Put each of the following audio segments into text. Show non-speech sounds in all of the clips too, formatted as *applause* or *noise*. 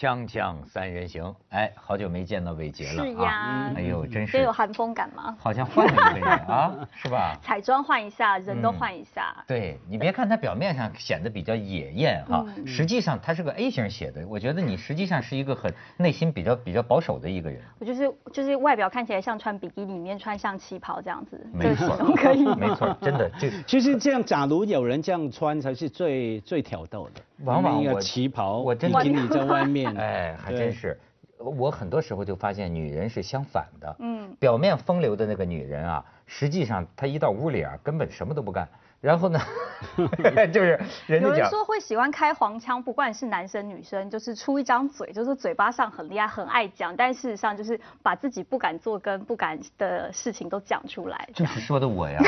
锵锵三人行，哎，好久没见到伟杰了是呀哎呦，真是也有寒风感吗？好像换了一个人啊，*laughs* 是吧？彩妆换一下，人都嗯换一下。对你别看他表面上显得比较野艳哈，嗯实际上他是个 A 型血的，我觉得你实际上是一个很内心比较比较保守的一个人。我就是就是外表看起来像穿比基尼，里面穿像旗袍这样子，没错可以？没错，真的就其实这样，假如有人这样穿，才是最最挑逗的。往往我旗袍，我真的比基尼在外面，*laughs* 哎，还真是。我很多时候就发现女人是相反的，嗯表面风流的那个女人啊，实际上她一到屋里啊，根本什么都不干。然后呢，*laughs* *laughs* 就是人家有人，说会喜欢开黄腔，不管是男生女生，就是出一张嘴，就是嘴巴上很厉害，很爱讲，但事实上就是把自己不敢做跟不敢的事情都讲出来。就是说的我呀，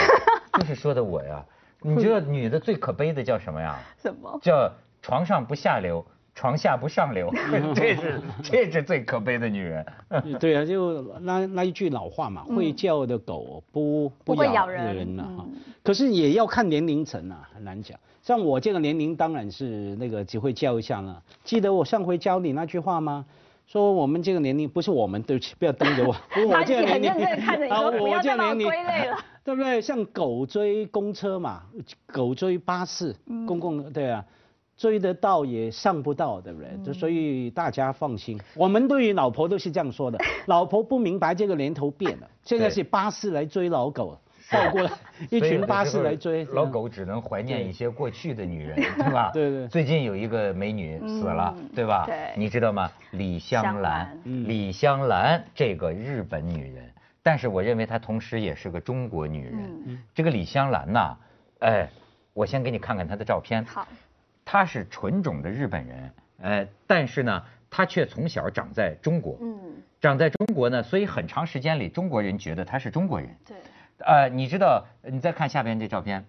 就是说的我呀。你知道女的最可悲的叫什么呀？什么？叫床上不下流，床下不上流，*laughs* *laughs* 这是这是最可悲的女人。*laughs* 对啊，就那那一句老话嘛，会叫的狗不嗯不会咬咬人人了哈嗯。可是也要看年龄层啊，很难讲。像我这个年龄，当然是那个只会叫一下了。记得我上回教你那句话吗？说我们这个年龄不是我们，对不起，不要瞪着我。不是我他这个年龄我要再把我这个年龄归类了。对不对？像狗追公车嘛，狗追巴士，嗯公共对啊，追得到也上不到，对不对？嗯就所以大家放心，我们对于老婆都是这样说的。*laughs* 老婆不明白这个年头变了，现在是巴士来追老狗，倒过来一群巴士来追。老狗只能怀念一些过去的女人，对吧？*laughs* 对对最近有一个美女死了，嗯对吧？对你知道吗？李香香兰李香兰这个日本女人，但是我认为她同时也是个中国女人。嗯这个李香兰呐，哎，我先给你看看她的照片。好，她是纯种的日本人，呃，但是呢，他却从小长在中国，嗯，长在中国呢，所以很长时间里，中国人觉得他是中国人。对，呃，你知道，你再看下边这照片，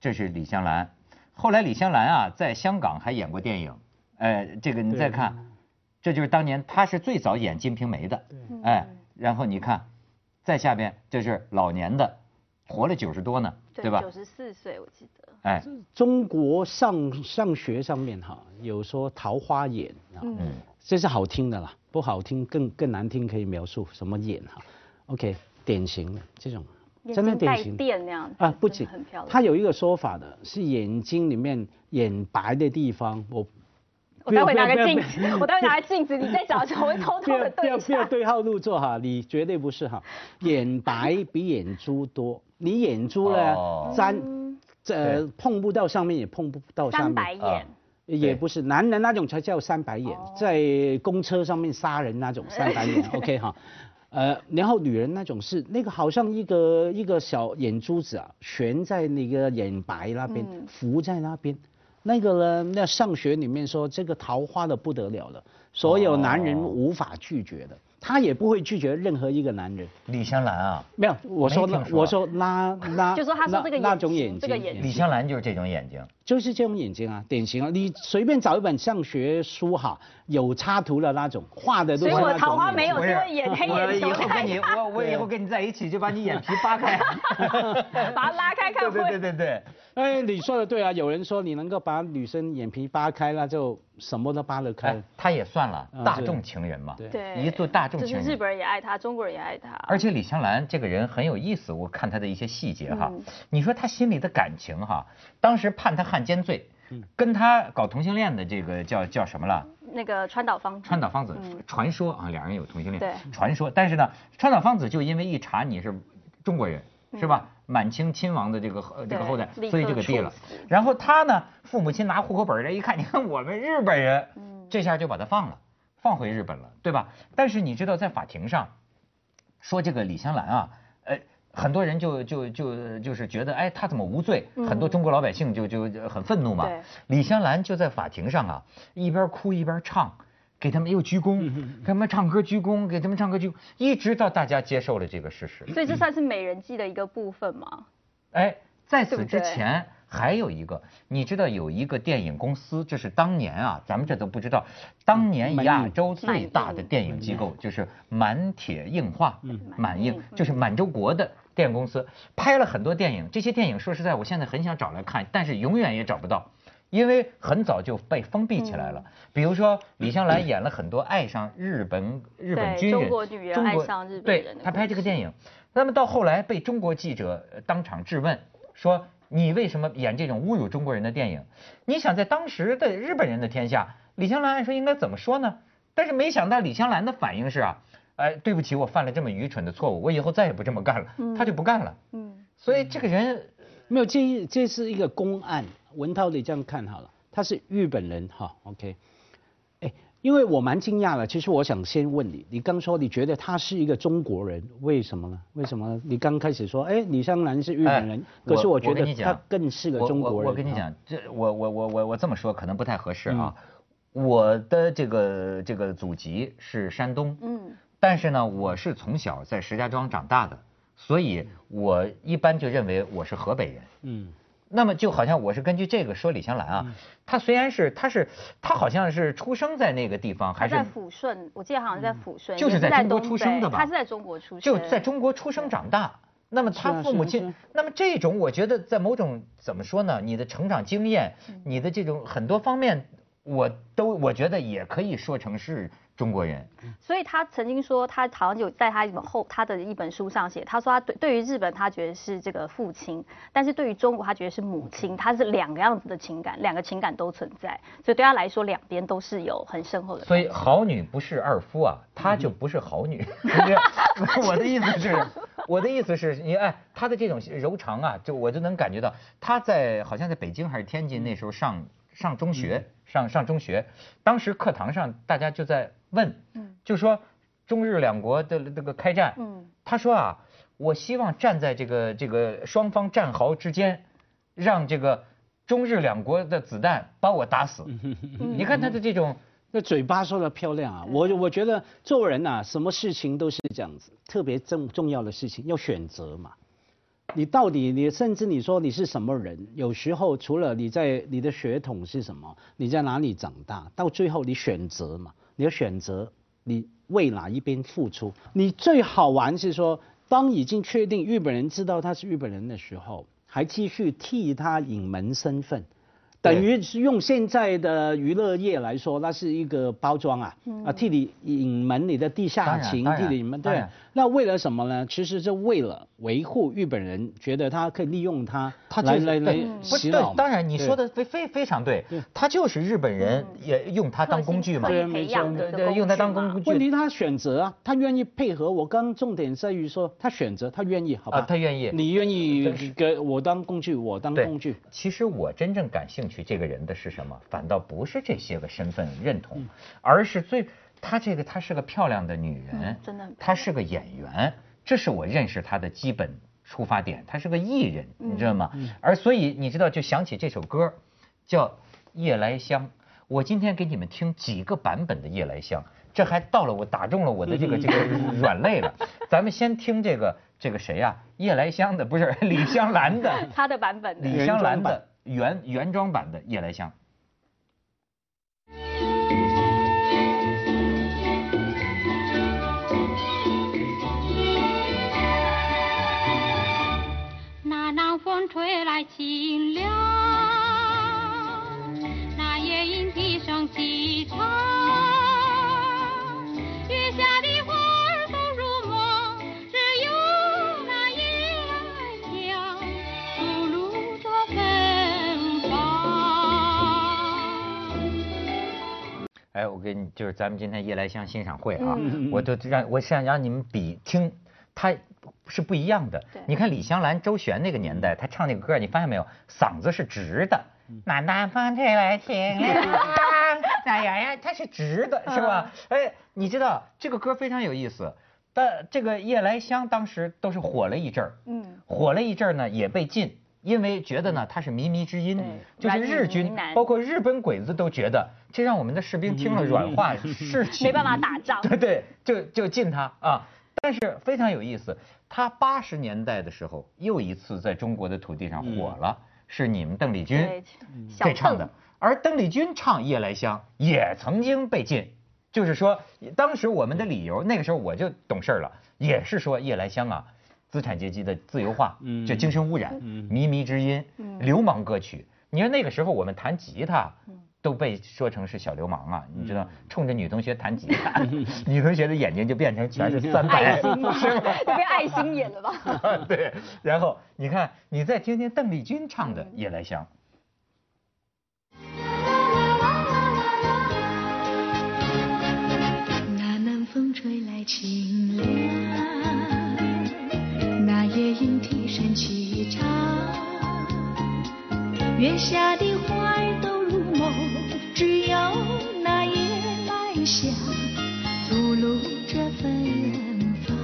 这是李香兰。后来李香兰啊，在香港还演过电影。呃，这个你再看，这就是当年她是最早演《金瓶梅》的。哎，然后你看，在下边这是老年的，活了九十多呢，对吧九？十四岁我记得。哎，中国上上学上面哈，有说桃花眼啊，嗯嗯，这是好听的啦，不好听更更难听，可以描述什么眼哈。OK，典型的这种，真的典型电那样子啊，不仅很漂亮。它有一个说法的，是眼睛里面眼白的地方，我我待会拿个镜子，我待会拿个镜子，你再找的时候我会偷偷的对一不要不要。对号入座哈，你绝对不是哈，眼白比眼珠多，你眼珠呢哦。沾嗯呃碰不到上面也碰不到下面，啊白眼，也不是男人那种才叫三白眼哦，在公车上面杀人那种三白眼，*laughs* OK 哈。呃，然后女人那种是那个好像一个一个小眼珠子啊，悬在那个眼白那边，嗯。浮在那边。那个呢，那上学里面说这个桃花的不得了了，所有男人哦无法拒绝的，他也不会拒绝任何一个男人。李香兰啊，没有，我说说我说那那 *laughs* 就说他说这个那那眼睛种眼睛，这个眼睛李香兰就是这种眼睛。就是这种眼睛啊，典型啊。你随便找一本上学书哈，有插图的那种，画的都所以我是桃花没有，因为眼黑我以眼球太后跟你，我我以后跟你在一起就把你眼皮扒开，*laughs* 把它拉开看对 *laughs* 对。对对对，哎，你说的对啊，有人说你能够把女生眼皮扒开，那就什么都扒得开。哎，他也算了大众情人嘛，对对，一做大众情人。就是日本人也爱他，中国人也爱他。而且李香兰这个人很有意思，我看她的一些细节哈嗯，你说她心里的感情哈，当时判她汉奸罪，嗯跟她搞同性恋的这个叫叫什么了？那个川岛芳子，川岛芳子嗯传说啊，两人有同性恋，对传说。但是呢，川岛芳子就因为一查你是中国人，是吧？嗯满清亲王的这个呃这个后代，所以就给毙了。然后他呢，父母亲拿户口本来一看，*laughs* 你看我们日本人，嗯这下就把他放了，放回日本了，对吧？但是你知道，在法庭上说这个李香兰啊，呃。很多人就就就就是觉得，哎，他怎么无罪？嗯很多中国老百姓就就就很愤怒嘛。李香兰就在法庭上啊，一边哭一边唱，给他们又鞠躬，给他们唱歌鞠躬，给他们唱歌鞠躬，一直到大家接受了这个事实。所以这算是美人计的一个部分吗？哎，在此之前还有一个，你知道有一个电影公司，这是当年啊，咱们这都不知道，当年亚洲最大的电影机构就是满铁映画，满映就是满洲国的电影公司，拍了很多电影。这些电影说实在，我现在很想找来看，但是永远也找不到。因为很早就被封闭起来了。比如说李香兰演了很多爱上日本日本军人，中国女人爱上日本对她拍这个电影，那么到后来被中国记者呃当场质问说。你为什么演这种侮辱中国人的电影？你想在当时的日本人的天下，李香兰按说应该怎么说呢？但是没想到李香兰的反应是啊，哎，对不起，我犯了这么愚蠢的错误，我以后再也不这么干了。她就不干了。嗯，所以这个人没有，这这是一个公案。文涛，你这样看好了，他是日本人哈，OK。哎，因为我蛮惊讶的，其实我想先问你，你刚说你觉得他是一个中国人，为什么呢？为什么呢？你刚开始说，哎，李香兰是日本人，哎可是我我觉得他更是个我中国人。我我跟你哈，讲，这我我我我我这么说可能不太合适啊。嗯我的这个这个祖籍是山东，嗯，但是呢，我是从小在石家庄长大的，所以我一般就认为我是河北人。嗯，那么就好像我是根据这个说李香兰啊，她虽然是她是她好像是出生在那个地方，还是他在抚顺，我记得好像在抚顺，就是在中国出生的吧她是在中国出生，就在中国出生长大。那么他父母亲那么这种我觉得在某种怎么说呢？你的成长经验，嗯你的这种很多方面，我都我觉得也可以说成是中国人。所以他曾经说，他好像有在他一本后他的一本书上写，他说他对对于日本他觉得是这个父亲，但是对于中国他觉得是母亲，他是两个样子的情感，两个情感都存在，所以对他来说两边都是有很深厚的。所以好女不是二夫啊，她就不是好女。*laughs* *laughs* 我的意思是，我的意思是你哎，她的这种柔肠啊，就我就能感觉到，她在好像在北京还是天津那时候上上中学，上上中学，当时课堂上大家就在问，就说中日两国的这个开战，嗯他说啊，我希望站在这个这个双方战壕之间，让这个中日两国的子弹把我打死。*laughs* 你看他的这种。那嘴巴说的漂亮啊，我我觉得做人呐、什么事情都是这样子，特别重重要的事情要选择嘛。你到底你甚至你说你是什么人，有时候除了你在你的血统是什么，你在哪里长大，到最后你选择嘛，你要选择你为哪一边付出。你最好玩是说，当已经确定日本人知道他是日本人的时候，还继续替他隐瞒身份。等于是用现在的娱乐业来说，那是一个包装啊，啊替你隐瞒你的地下情，替你隐瞒对。那为了什么呢？其实是为了维护日本人，觉得他可以利用他他就是来来来对不是对洗脑嘛。当然你说的非非非常对对，他就是日本人也用他当工具嘛，对用他当工具问题他选择啊，他愿意配合。我刚重点在于说，他选择，他愿意，好吧？啊，他愿意。你愿意给我当工具，我当工具。其实我真正感兴趣这个人的是什么？反倒不是这些个身份认同，嗯而是最她这个她是个漂亮的女人嗯，真的她是个演员，这是我认识她的基本出发点。她是个艺人，你知道吗？嗯而所以你知道，就想起这首歌，叫《夜来香》。我今天给你们听几个版本的《夜来香》，这还到了我打中了我的这个这个软肋了。咱们先听这个这个谁呀、夜来香》的不是李香兰的。他的版本的。李香兰的原原装版的《夜来香》。就是咱们今天夜来香欣赏会啊，嗯我就让我想让你们比听，它是不一样的。你看李香兰、周璇那个年代，她唱那个歌，你发现没有，嗓子是直的。那南风吹来清凉，哎呀呀，它是直的，是吧？哎，你知道这个歌非常有意思，但这个夜来香当时都是火了一阵儿，嗯，火了一阵儿呢，也被禁，因为觉得呢它是靡靡之音，就是日军包括日本鬼子都觉得这让我们的士兵听了软化士气，没办法打仗。对对，就就禁他啊。但是非常有意思，他八十年代的时候又一次在中国的土地上火了，是你们邓丽君对，小这唱的，而邓丽君唱《夜来香》也曾经被禁，就是说当时我们的理由，那个时候我就懂事儿了，也是说《夜来香》啊。资产阶级的自由化，嗯就精神污染，嗯靡靡之音，流氓歌曲。你说那个时候我们弹吉他嗯，都被说成是小流氓啊，你知道，冲着女同学弹吉他，*laughs* 女同学的眼睛就变成全是三白，爱心，是吗？就变爱心眼了吧？*laughs* 对，然后你看，你再听听邓丽君唱的《夜来香》。月下的花儿都入梦，只有那夜来香吐露着芬芳。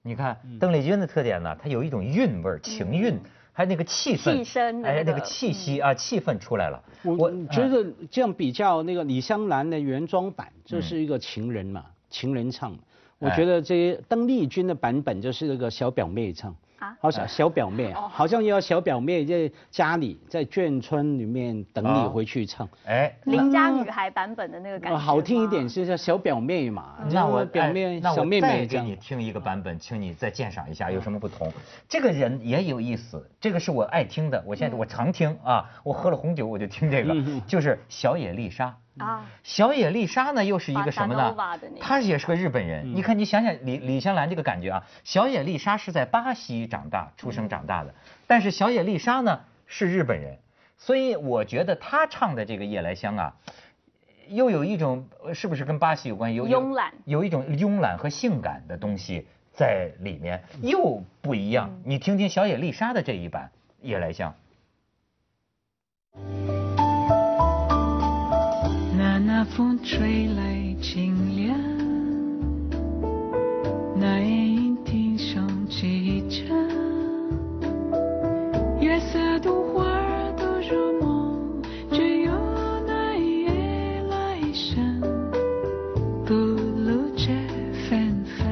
你看邓丽君的特点呢，她有一种韵味儿、情韵，还有那个气氛，气声的哎，那个那个气息啊，气氛出来了。我觉嗯得这样比较那个李香兰的原装版，这是一个情人嘛，情人唱。我哎觉得这邓丽君的版本就是那个小表妹唱。啊好像小表妹，哦好像要小表妹在家里，在眷村里面等你哦回去唱。哎，邻家女孩版本的那个感觉，呃好听一点是叫小表妹嘛，那我表妹小妹妹这样给你。听一个版本，请你再鉴赏一下有什么不同。这个人也有意思，这个是我爱听的，我现在我常听啊，我喝了红酒我就听这个，就是小野丽莎。啊，小野丽莎呢，又是一个什么呢？她也是个日本人。你看，你想想李李香兰这个感觉啊，小野丽莎是在巴西长大、出生长大的，但是小野丽莎呢是日本人，所以我觉得她唱的这个《夜来香》啊，又有一种呃是不是跟巴西有关？有慵懒。有一种慵懒和性感的东西在里面，又不一样。你听听小野丽莎的这一版《夜来香》。风吹来清凉，那夜莺啼声齐唱，月色的花儿都入梦，只有那夜来香吐露着芬芳。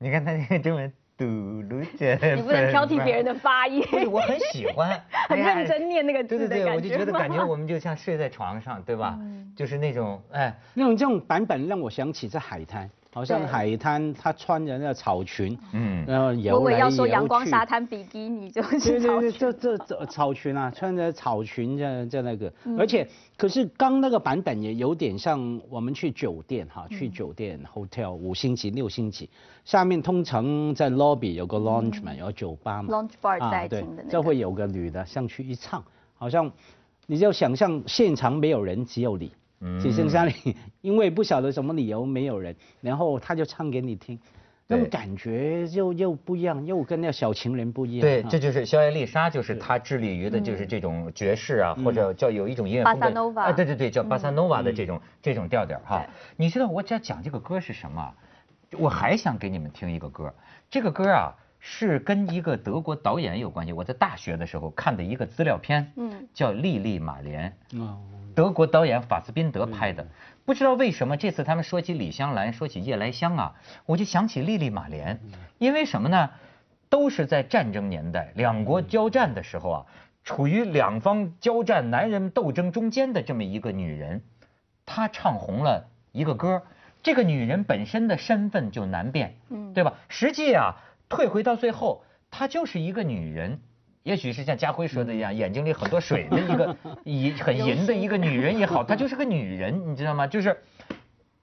你看他那个中文嘟噜着，你不能挑剔别人的发音，对，我很喜欢，很认真念那个对对对，我就觉得感觉我们就像睡在床上，对吧？就是那种哎，那种这种版本让我想起在海滩，好像海滩她穿着那个草裙，嗯，然后我游来以为要说阳光沙滩比基尼就是对对对，是这这这草裙啊，穿着草裙在在那个，嗯。而且可是刚那个版本也有点像我们去酒店哈，去嗯酒店 hotel 五星级六星级，下面通常在 lobby 有个 lounge 嘛，有酒吧嘛。Lounge bar 在的那个。这会有个女的上去一唱，好像你就想象现场没有人，只有你。嗯。只剩下你，因为不晓得什么理由没有人，然后他就唱给你听，那种感觉又又不一样，又跟那个小情人不一样。对，啊这就是小野丽莎，就是她致力于的就是这种爵士啊，或者叫有一种音乐风格，巴萨诺瓦。啊，对对对，叫巴萨诺瓦的嗯。这种这种调调哈。你知道我只要讲这个歌是什么？啊？我还想给你们听一个歌，这个歌啊是跟一个德国导演有关系。我在大学的时候看的一个资料片，嗯叫《莉莉玛莲》。哦，德国导演法斯宾德拍的。不知道为什么这次他们说起李香兰，说起夜来香啊，我就想起莉莉玛莲，因为什么呢？都是在战争年代，两国交战的时候啊，处于两方交战、男人斗争中间的这么一个女人，她唱红了一个歌。这个女人本身的身份就难辨，嗯对吧？实际啊，退回到最后，她就是一个女人。也许是像家辉说的一样，眼睛里很多水的一个 *laughs* 银很银的一个女人也好，她就是个女人，你知道吗？就是，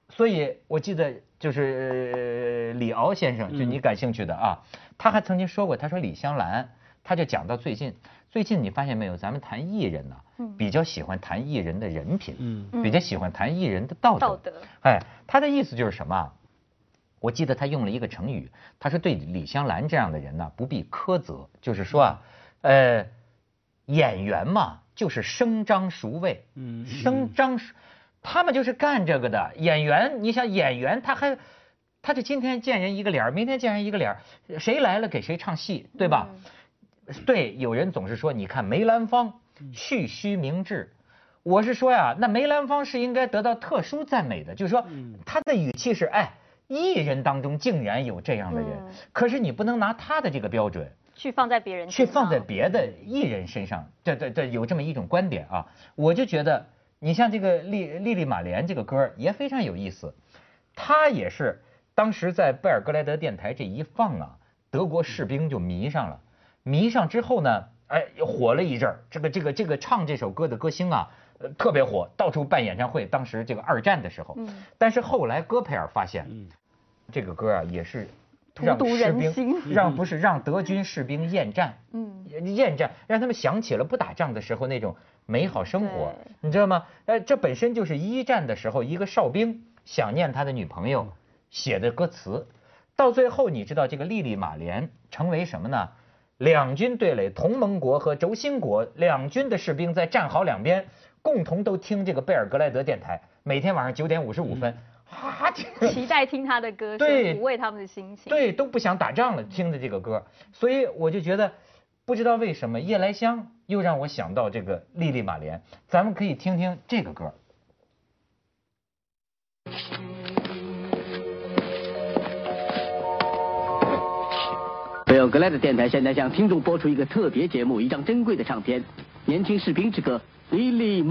所以我记得就是呃李敖先生，就你感兴趣的啊，他还曾经说过，他说李香兰，他就讲到最近，最近你发现没有，咱们谈艺人呢、嗯比较喜欢谈艺人的人品，嗯比较喜欢谈艺人的道德。道德哎，他的意思就是什么啊？我记得他用了一个成语，他说对李香兰这样的人呢，不必苛责，就是说啊，呃，演员嘛，就是声张熟味，嗯声张熟，他们就是干这个的。演员，你想演员，他还，他就今天见人一个脸儿，明天见人一个脸儿，谁来了给谁唱戏，对吧？对，有人总是说，你看梅兰芳蓄须明志，我是说呀，那梅兰芳是应该得到特殊赞美的，就是说他的语气是，哎，艺人当中竟然有这样的人，嗯。可是你不能拿他的这个标准去放在别人身去放在别的艺人身上，这这这有这么一种观点啊，我就觉得你像这个莉莉莉玛莲这个歌也非常有意思，他也是当时在贝尔格莱德电台这一放啊，德国士兵就迷上了，迷上之后呢，哎，火了一阵儿。这个这个这个唱这首歌的歌星啊，呃，特别火，到处办演唱会。当时这个二战的时候，嗯。但是后来戈培尔发现，这个歌啊也是让士兵人心。*laughs* 让不是让德军士兵厌战，嗯，厌战，让他们想起了不打仗的时候那种美好生活，你知道吗？呃，这本身就是一战的时候一个哨兵想念他的女朋友写的歌词，到最后你知道这个莉莉马莲成为什么呢？两军对垒，同盟国和轴心国两军的士兵在战壕两边，共同都听这个贝尔格莱德电台，每天晚上九点五十五分，啊，这个 *laughs* 期待听他的歌，对。抚慰他们的心情。对，都不想打仗了，听着这个歌，所以我就觉得，不知道为什么夜来香又让我想到这个莉莉马莲，咱们可以听听这个歌。贝尔格莱的电台现在向听众播出一个特别节目，一张珍贵的唱片《年轻士兵之歌》莉莉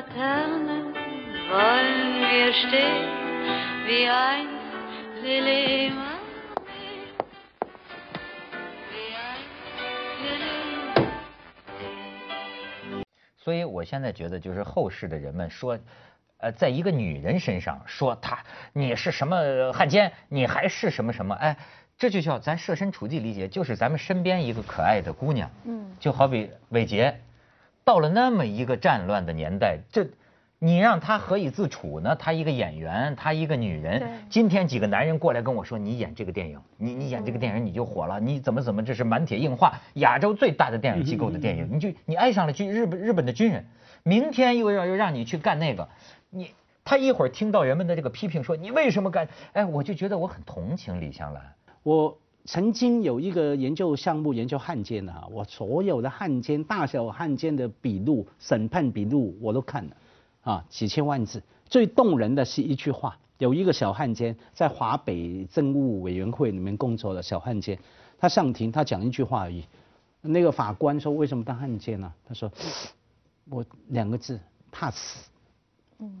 der Laterne wollen wir stehen Wie einst Lili Marleen Wie einst Lili 所以我现在觉得，就是后世的人们说，呃，在一个女人身上说她你是什么汉奸，你还是什么什么，哎，这就叫咱设身处地理解，就是咱们身边一个可爱的姑娘，嗯。就好比伟杰，到了那么一个战乱的年代，这你让他何以自处呢？他一个演员，他一个女对人，今天几个男人过来跟我说，你演这个电影，你你演这个电影你就火了，你怎么怎么这是满铁硬化，亚洲最大的电影机构的电影，你就你爱上了军日本日本的军人，明天又要又让你去干那个，你他一会儿听到人们的这个批评说你为什么干，哎，我就觉得我很同情李香兰。我曾经有一个研究项目研究汉奸啊，我所有的汉奸、大小汉奸的笔录、审判笔录我都看了，啊，几千万字。最动人的是一句话，有一个小汉奸在华北政务委员会里面工作的小汉奸，他上庭他讲一句话而已，那个法官说为什么当汉奸呢、他说我两个字怕死，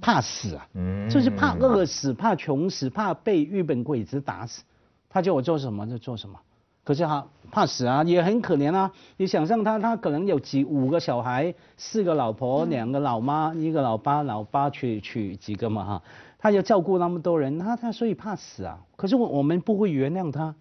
怕死啊。嗯。就是怕饿死、怕穷死、怕被日本鬼子打死，他叫我做什么就做什么。可是他怕死啊，也很可怜啊。你想象他，他可能有几五个小孩，四个老婆，两个老妈，一个老爸，老爸娶娶几个嘛哈，他要照顾那么多人，他他所以怕死啊。可是我我们不会原谅他，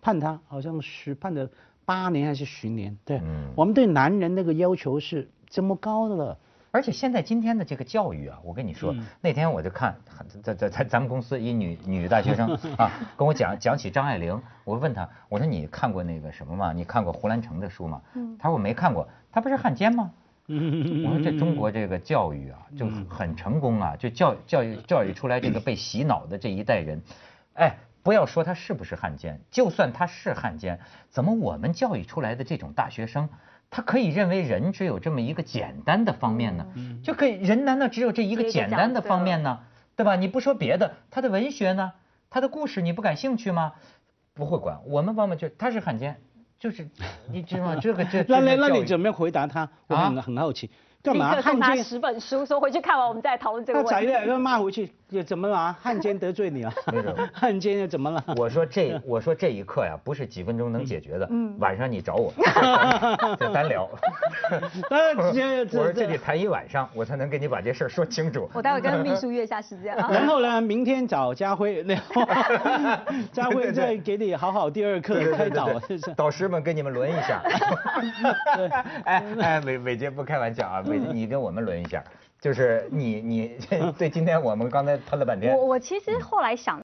判他好像是判了八年还是十年，对，嗯我们对男人那个要求是这么高的了。而且现在今天的这个教育啊，我跟你说，嗯那天我就看，在在在咱们公司一女女大学生 *laughs* 啊，跟我讲讲起张爱玲，我问她，我说你看过那个什么吗？你看过胡兰成的书吗？嗯她说我没看过，她不是汉奸吗？*laughs* 嗯我说这中国这个教育啊，就很成功啊，就教教育教育出来这个被洗脑的这一代人，哎，不要说他是不是汉奸，就算他是汉奸，怎么我们教育出来的这种大学生，他可以认为人只有这么一个简单的方面呢？就可以人难道只有这一个简单的方面呢？对吧？你不说别的，他的文学呢，他的故事你不感兴趣吗？不会管，我们往往就他是汉奸，就是你知道吗？这个这 *laughs* 那那你怎么回答他？我很、啊很好奇，干嘛他奸？十本书，说回去看完我们再讨论这个他宰问题。了要骂回去，也怎么了啊？汉奸得罪你了没有？*laughs* *laughs* 汉奸又怎么了？我说这，*laughs* 我说这一刻呀，不是几分钟能解决的。嗯晚上你找我，再单聊。呃这这我说这得谈一晚上，我才能跟你把这事儿说清楚。我待会跟秘书约一下时间啊。然后呢，明天找家辉，然后佳慧再给你好好第二课开导？导师们跟你们轮一下。哎哎，伟伟杰不开玩笑啊，伟杰你跟我们轮一下，就是你你 *laughs* 对今天我们刚才喷了半天我。我其实后来想。